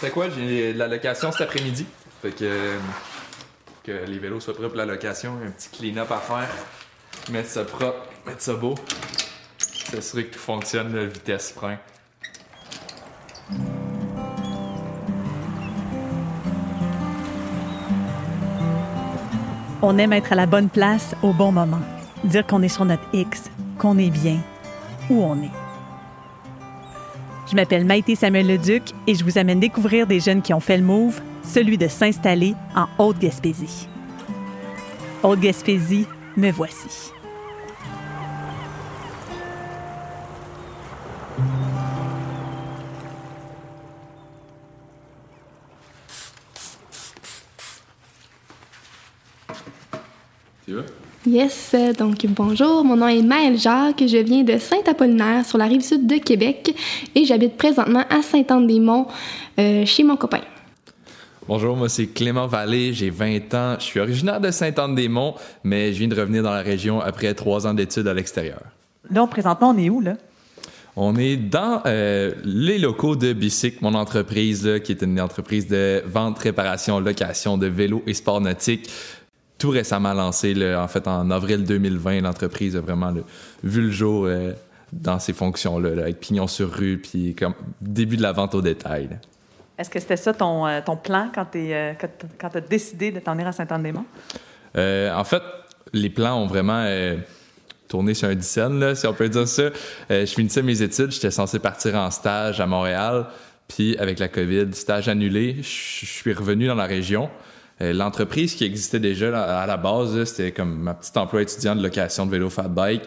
Fait quoi, j'ai de la location cet après-midi? Fait que, les vélos soient prêts pour la location. Un petit clean-up à faire. Mettre ça propre, mettre ça beau. S'assurer que tout fonctionne, la vitesse, frein. On aime être à la bonne place au bon moment. Dire qu'on est sur notre X, qu'on est bien, où on est. Je m'appelle Maïté Samuel Leduc et je vous amène découvrir des jeunes qui ont fait le move, celui de s'installer en Haute-Gaspésie. Haute-Gaspésie, me voici. Tu veux? Yes, donc bonjour, mon nom est Maëlle Jacques, je viens de Saint-Apollinaire sur la rive sud de Québec et j'habite présentement à Sainte-Anne-des-Monts euh, chez mon copain. Bonjour, moi c'est Clément Vallée, j'ai 20 ans, je suis originaire de Sainte-Anne-des-Monts, mais je viens de revenir dans la région après trois ans d'études à l'extérieur. Là, présentement, on est où, là? On est dans euh, les locaux de Bicyc, mon entreprise, là, qui est une entreprise de vente, réparation, location de vélos et sport nautique. Tout récemment lancé, là, en fait, en avril 2020, l'entreprise a vraiment là, vu le jour euh, dans ces fonctions-là, là, avec pignon sur rue, puis comme début de la vente au détail. Est-ce que c'était ça ton, euh, ton plan quand tu as décidé de t'en venir à Saint-Anne-des-Monts? Euh, en fait, les plans ont vraiment euh, tourné sur un dixaine, si on peut dire ça. Euh, je finissais mes études, j'étais censé partir en stage à Montréal, puis avec la COVID, stage annulé, je suis revenu dans la région. Euh, L'entreprise qui existait déjà à la base, c'était comme ma petite emploi étudiant de location de vélo fat bike.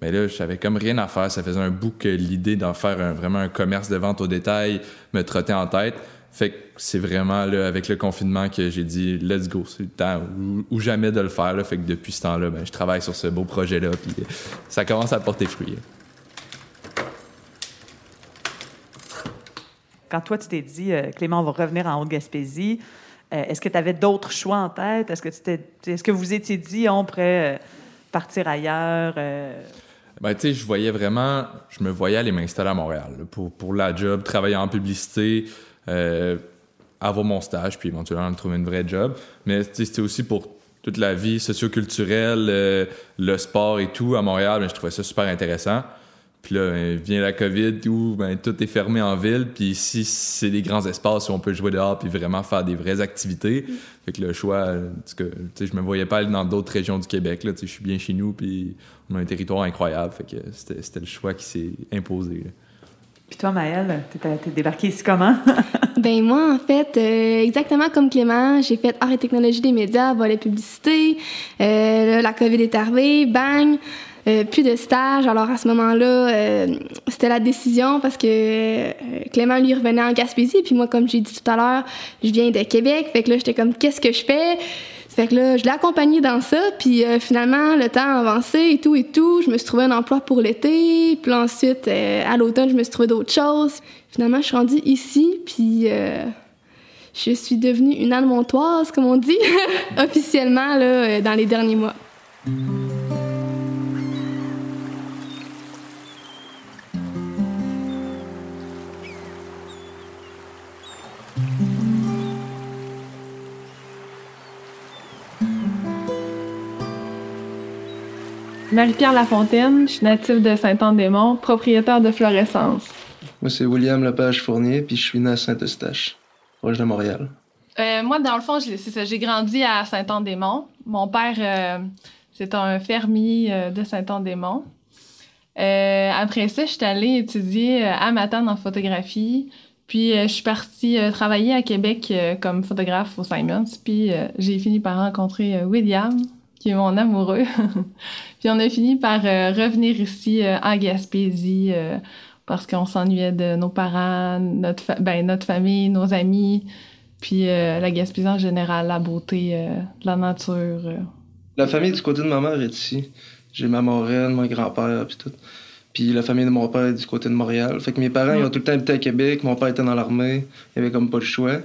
Mais là, j'avais comme rien à faire. Ça faisait un bout que l'idée d'en faire un- vraiment un commerce de vente au détail me trottait en tête. Fait que c'est vraiment avec le confinement que j'ai dit let's go, c'est le temps ou, ou jamais de le faire. Fait que depuis ce temps-là, ben, je travaille sur ce beau projet-là. Puis euh, ça commence à porter fruit. Quand toi, tu t'es dit, euh, Clément, on va revenir en Haute-Gaspésie, euh, est-ce que tu avais d'autres choix en tête? Est-ce que, tu est-ce que vous étiez dit, on pourrait euh, partir ailleurs? euh? Ben, tu sais, je voyais vraiment, je me voyais aller m'installer à Montréal pour, pour la job, travailler en publicité, euh, avoir mon stage, puis éventuellement me trouver une vraie job. Mais c'était aussi pour toute la vie socioculturelle, le sport et tout à Montréal, ben, je trouvais ça super intéressant. Puis là, ben, vient la COVID où ben, tout est fermé en ville. Puis ici, c'est des grands espaces où on peut jouer dehors puis vraiment faire des vraies activités. Fait que le choix, que, tu sais, je me voyais pas aller dans d'autres régions du Québec. Là, Tu sais, je suis bien chez nous, puis on a un territoire incroyable. Fait que c'était c'était le choix qui s'est imposé. là. Puis toi, Maëlle, t'es, t'es débarquée ici comment? Ben moi, en fait, euh, exactement comme Clément, j'ai fait art et technologie des médias, volet publicité. Euh, là, la COVID est arrivée, bang, euh, plus de stage. Alors à ce moment-là, euh, c'était la décision parce que euh, Clément, lui, revenait en Gaspésie. Puis moi, comme j'ai dit tout à l'heure, je viens de Québec. Fait que là, j'étais comme, qu'est-ce que je fais? Fait que là, je l'ai accompagné dans ça, puis finalement, le temps avancé et tout et tout. Je me suis trouvé un emploi pour l'été, puis ensuite, à l'automne, je me suis trouvé d'autres choses. Finalement, je suis rendue ici, puis je suis devenue une Almontoise, comme on dit, officiellement, là, dans les derniers mois. Marie-Pierre Lafontaine, je suis native de Saint-Anne-des-Monts, propriétaire de Florescence. Moi, c'est William Lepage-Fournier, puis je suis né à Saint-Eustache, proche de Montréal. Euh, moi, dans le fond, j'ai- c'est ça, j'ai grandi à Saint-Anne-des-Monts. Mon père, euh, c'est un fermier euh, de Saint-Anne-des-Monts. Euh, après ça, je suis allée étudier euh, à Matane en photographie. Puis, euh, je suis partie euh, travailler à Québec euh, comme photographe au Simons. Puis, euh, j'ai fini par rencontrer euh, William, qui est mon amoureux. puis, on a fini par euh, revenir ici euh, en Gaspésie euh, parce qu'on s'ennuyait de nos parents, notre, fa- ben, notre famille, nos amis. Puis la Gaspésie en général, la beauté de la nature. La famille du côté de ma mère est ici. J'ai ma marraine, mon grand-père, puis tout. Puis la famille de mon père est du côté de Montréal. Fait que mes parents, ils ont tout le temps habité à Québec. Mon père était dans l'armée. Il avait comme pas le choix.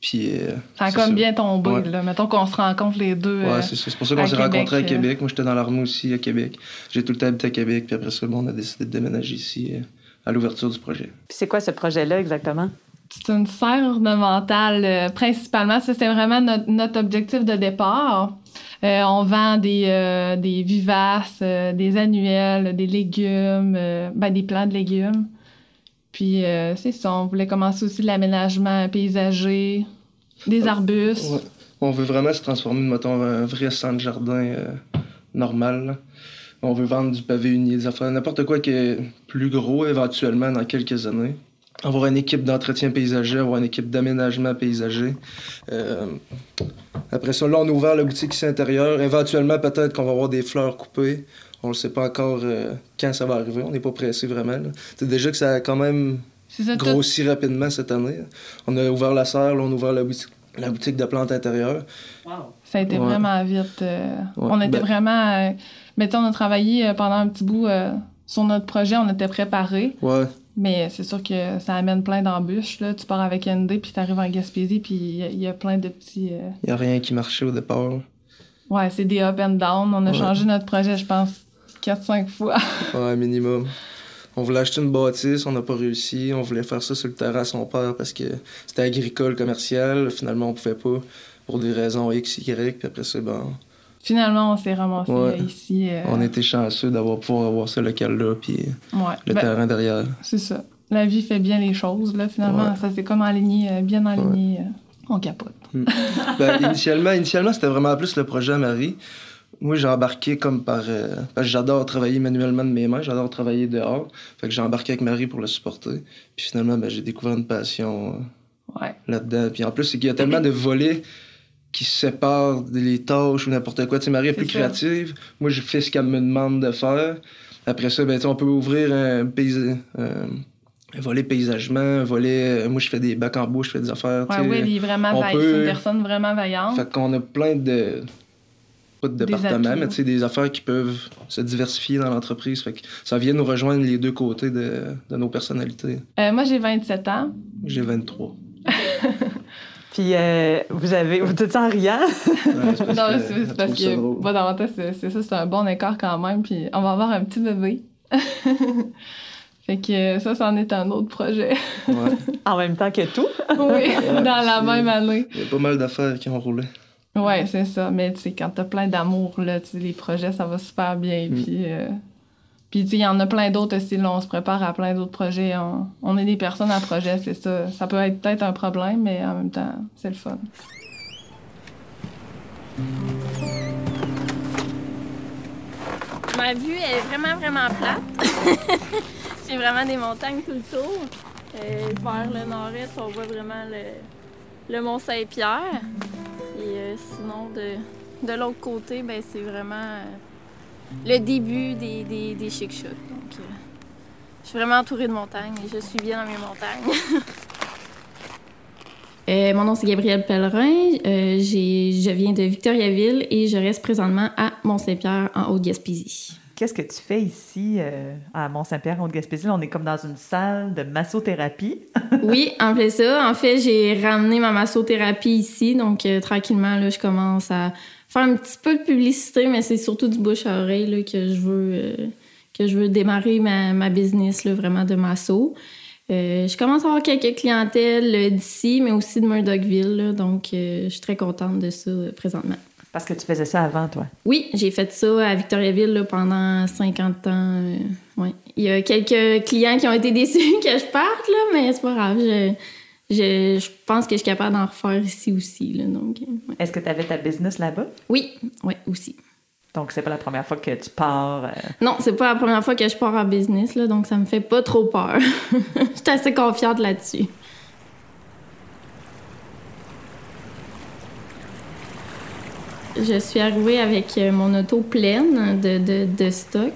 Puis. euh, Ça a c'est comme ça. bien tombé, Ouais. là. Mettons qu'on se rencontre les deux. euh, Ouais, c'est ça. C'est pour ça qu'on à s'est Québec, rencontrés à euh. Québec. Moi, j'étais dans l'armée aussi à Québec. J'ai tout le temps habité à Québec. Puis après ça, bon, on a décidé de déménager ici euh, à l'ouverture du projet. Puis c'est quoi ce projet-là exactement? C'est une serre ornementale, euh, principalement. Ça, c'était vraiment notre, notre objectif de départ. Euh, on vend des, euh, des vivaces, euh, des annuels, des légumes, euh, ben, des plants de légumes. Puis, euh, c'est ça, on voulait commencer aussi de l'aménagement paysager, des arbustes. Ouais. On veut vraiment se transformer, mettons, en un vrai centre jardin euh, normal. là. On veut vendre du pavé uni, des affaires, n'importe quoi qui est plus gros éventuellement dans quelques années. Avoir une équipe d'entretien paysager, avoir une équipe d'aménagement paysager. Euh, après ça, là, on a ouvert la boutique ici intérieure. Éventuellement, peut-être qu'on va avoir des fleurs coupées. On ne sait pas encore euh, quand ça va arriver. On n'est pas pressé vraiment. C'est déjà que ça a quand même tout- grossi rapidement cette année. On a ouvert la serre, là, on a ouvert la boutique, la boutique de plantes intérieures. Ça a été Ouais. vraiment vite. euh, Ouais. On était Ben- vraiment. Euh, mais tu sais, on a travaillé euh, pendant un petit bout euh, sur notre projet, on était préparés. Ouais, Mais c'est sûr que ça amène plein d'embûches. Là. Tu pars avec ND, puis tu arrives en Gaspésie, puis il y a- il y, a plein de petits. euh, il n'y a rien qui marchait au départ. Ouais, c'est des up and down. On a Ouais. changé notre projet, je pense, 4-5 fois. Ouais, minimum. On voulait acheter une bâtisse, on n'a pas réussi. On voulait faire ça sur le terrain à son père parce que c'était agricole, commercial. Finalement, on pouvait pas pour des raisons X, Y. Puis après ça, ben, Finalement, on s'est ramassé Ouais. ici. euh, on était chanceux d'avoir pouvoir avoir ce local-là, puis Ouais. le Ben, terrain derrière. c'est ça. La vie fait bien les choses. Là, finalement, Ouais. ça s'est comme aligné, euh, bien aligné. euh, on capote. Ben, initialement, initialement c'était vraiment plus le projet à Marie. Moi, j'ai embarqué comme par. euh, parce que j'adore travailler manuellement de mes mains, j'adore travailler dehors. Fait que j'ai embarqué avec Marie pour le supporter. Puis finalement, ben, j'ai découvert une passion euh, Ouais. là-dedans. Puis en plus, c'est qu'il y a tellement de volets qui séparent les tâches ou n'importe quoi. Tu sais, Marie est plus ça. créative. Moi, je fais ce qu'elle me demande de faire. Après ça, ben, on peut ouvrir un, euh, un volet paysagement, un volet. euh, moi, je fais des bacs en bois, je fais des affaires. Ouais, oui, il est vraiment vaillant. peut- C'est une personne vraiment vaillante. Fait qu'on a plein de. Pas de Des départements, atouts. mais tu sais, des affaires qui peuvent se diversifier dans l'entreprise. Fait que ça vient nous rejoindre les deux côtés de, de nos personnalités. Euh, moi, j'ai 27 ans. J'ai 23. Puis euh, vous avez, vous dites ça en riant. Ouais, c'est parce Non, c'est parce que moi, dans ma tête, c'est ça, c'est un bon écart quand même. Puis on va avoir un petit bébé. fait que euh, ça, c'en est un autre projet. Ouais. En même temps que tout. oui, dans la même année. Il y a pas mal d'affaires qui ont roulé. Ouais, c'est ça. Mais tu sais, quand t'as plein d'amour, là, tu sais, les projets, ça va super bien. Mm. Puis, euh, puis tu sais, il y en a plein d'autres aussi. Là, on se prépare à plein d'autres projets. On, on est des personnes à projet, c'est ça. Ça peut être peut-être un problème, mais en même temps, c'est le fun. Ma vue est vraiment, vraiment plate. J'ai vraiment des montagnes tout le tour. Euh, vers le nord-est, on voit vraiment le, le Mont Saint-Pierre. Et euh, sinon, de, de l'autre côté, ben, c'est vraiment euh, le début des, des, des chic-chocs. Donc, euh, je suis vraiment entourée de montagnes et je suis bien dans mes montagnes. Euh, mon nom c'est Gabrielle Pellerin. Je viens de Victoriaville et je reste présentement à Mont-Saint-Pierre en Haute-Gaspésie. Qu'est-ce que tu fais ici euh, à Mont-Saint-Pierre, Haute-Gaspésie? On est comme dans une salle de massothérapie. Oui, en fait ça. En fait, j'ai ramené ma massothérapie ici, donc euh, tranquillement là, je commence à faire un petit peu de publicité, mais c'est surtout du bouche à oreille là, que je veux euh, que je veux démarrer ma, business là, vraiment de masso. Je commence à avoir quelques clientèles d'ici, mais aussi de Murdochville, donc je suis très contente de ça présentement. Parce que tu faisais ça avant, toi. Oui, j'ai fait ça à Victoriaville là, pendant 50 ans. euh, ouais. Il y a quelques clients qui ont été déçus que je parte, là, mais c'est pas grave. Je, je, je pense que je suis capable d'en refaire ici aussi. Là, donc, euh, ouais. Est-ce que tu avais ta business là-bas? Oui, oui, aussi. Donc, c'est pas la première fois que tu pars. euh, Non, c'est pas la première fois que je pars en business, là, donc ça me fait pas trop peur. Je suis assez confiante là-dessus. Je suis arrivée avec euh, mon auto pleine de, de, stock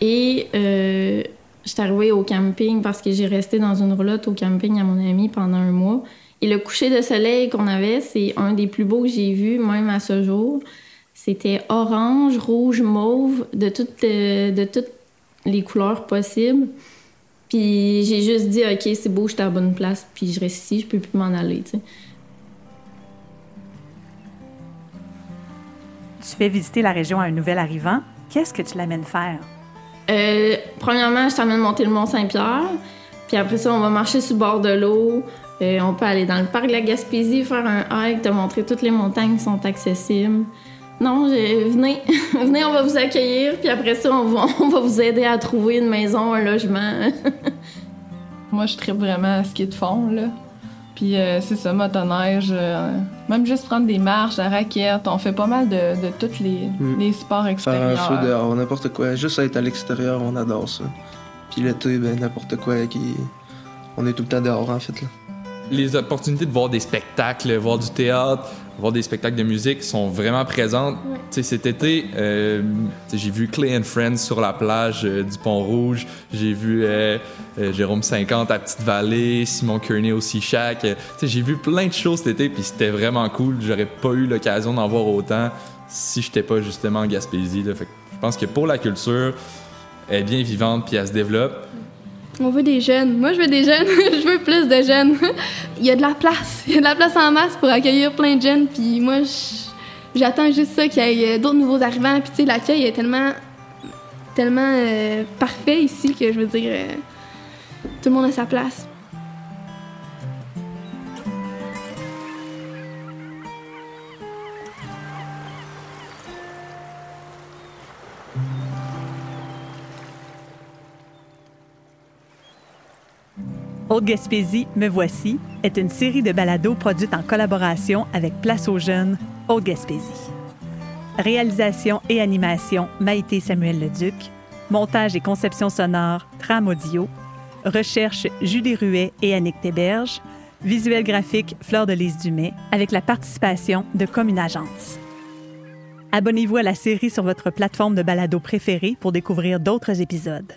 et euh, je suis arrivée au camping parce que j'ai resté dans une roulotte au camping à mon ami pendant un mois. Et le coucher de soleil qu'on avait, c'est un des plus beaux que j'ai vus, même à ce jour. C'était orange, rouge, mauve, de toutes, euh, de toutes les couleurs possibles. Puis j'ai juste dit, OK, c'est beau, je suis à la bonne place, puis je reste ici, je peux plus m'en aller, Tu fais visiter la région à un nouvel arrivant. Qu'est-ce que tu l'amènes faire? Euh, premièrement, je t'amène monter le Mont Saint-Pierre. Puis après ça, on va marcher sur le bord de l'eau. Euh, on peut aller dans le parc de la Gaspésie, faire un hike, te montrer toutes les montagnes qui sont accessibles. Non, venez, venez, on va vous accueillir, puis après ça, on va, on va vous aider à trouver une maison, un logement. Moi, je tripe vraiment à ski de fond, là. Puis euh, c'est ça, motoneige, euh, même juste prendre des marches, la raquette, on fait pas mal de, de tous les, Mm. les sports extérieurs. un feu dehors, n'importe quoi. Juste être à l'extérieur, on adore ça. Puis l'été, ben n'importe quoi qui. On est tout le temps dehors en fait là. Les opportunités de voir des spectacles, voir du théâtre, voir des spectacles de musique sont vraiment présentes. Tu sais, cet été, euh, j'ai vu Clay and Friends sur la plage euh, du Pont-Rouge. J'ai vu euh, euh, Jérôme 50 à Petite-Vallée, Simon Kearney au. Euh, tu sais, j'ai vu plein de choses cet été, puis c'était vraiment cool. J'aurais pas eu l'occasion d'en voir autant si j'étais pas justement en Gaspésie. là. Fait que je pense que pour la culture, elle est bien vivante, puis elle se développe. On veut des jeunes. Moi, je veux des jeunes. je veux plus de jeunes. Il y a de la place. Il y a de la place en masse pour accueillir plein de jeunes. Puis moi, j'attends juste ça, qu'il y ait d'autres nouveaux arrivants. Puis tu sais, l'accueil est tellement, tellement euh, parfait ici que je veux dire, euh, tout le monde a sa place. Haute-Gaspésie, Me Voici est une série de balados produite en collaboration avec Place aux Jeunes, Haute-Gaspésie. Réalisation et animation, Maïté Samuel Leduc. Montage et conception sonore, Tram Audio. Recherche, Julie Ruet et Annick Théberge. Visuel graphique, Fleur de Lys Dumais, avec la participation de Comme une agence. Abonnez-vous à la série sur votre plateforme de balado préférée pour découvrir d'autres épisodes.